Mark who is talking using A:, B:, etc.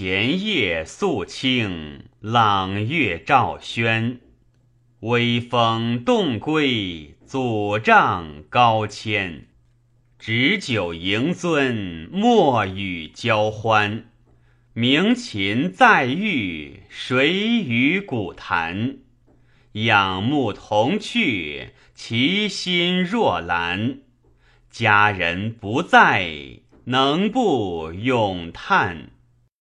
A: 前夜肃清，朗月照轩。微风动归，祖丈高迁。执酒迎樽，莫与交欢。鸣琴在御，谁与古弹？仰慕同去，其心若兰。佳人不在，能不咏叹？